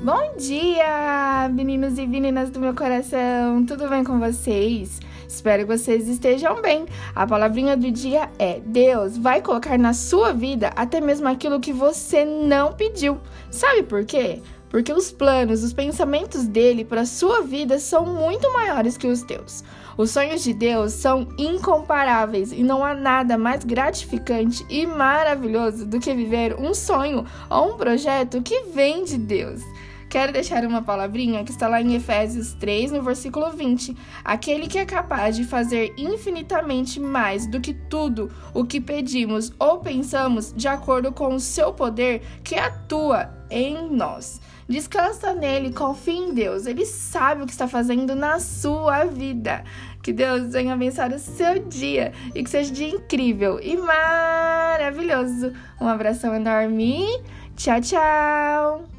Bom dia, meninos e meninas do meu coração, tudo bem com vocês? Espero que vocês estejam bem. A palavrinha do dia é: Deus vai colocar na sua vida até mesmo aquilo que você não pediu. Sabe por quê? porque os planos, os pensamentos dele para sua vida são muito maiores que os teus. Os sonhos de Deus são incomparáveis e não há nada mais gratificante e maravilhoso do que viver um sonho ou um projeto que vem de Deus. Quero deixar uma palavrinha que está lá em Efésios 3, no versículo 20. Aquele que é capaz de fazer infinitamente mais do que tudo o que pedimos ou pensamos, de acordo com o seu poder que atua em nós. Descansa nele, confia em Deus. Ele sabe o que está fazendo na sua vida. Que Deus venha abençoar o seu dia e que seja dia incrível e maravilhoso. Um abração enorme. Tchau, tchau.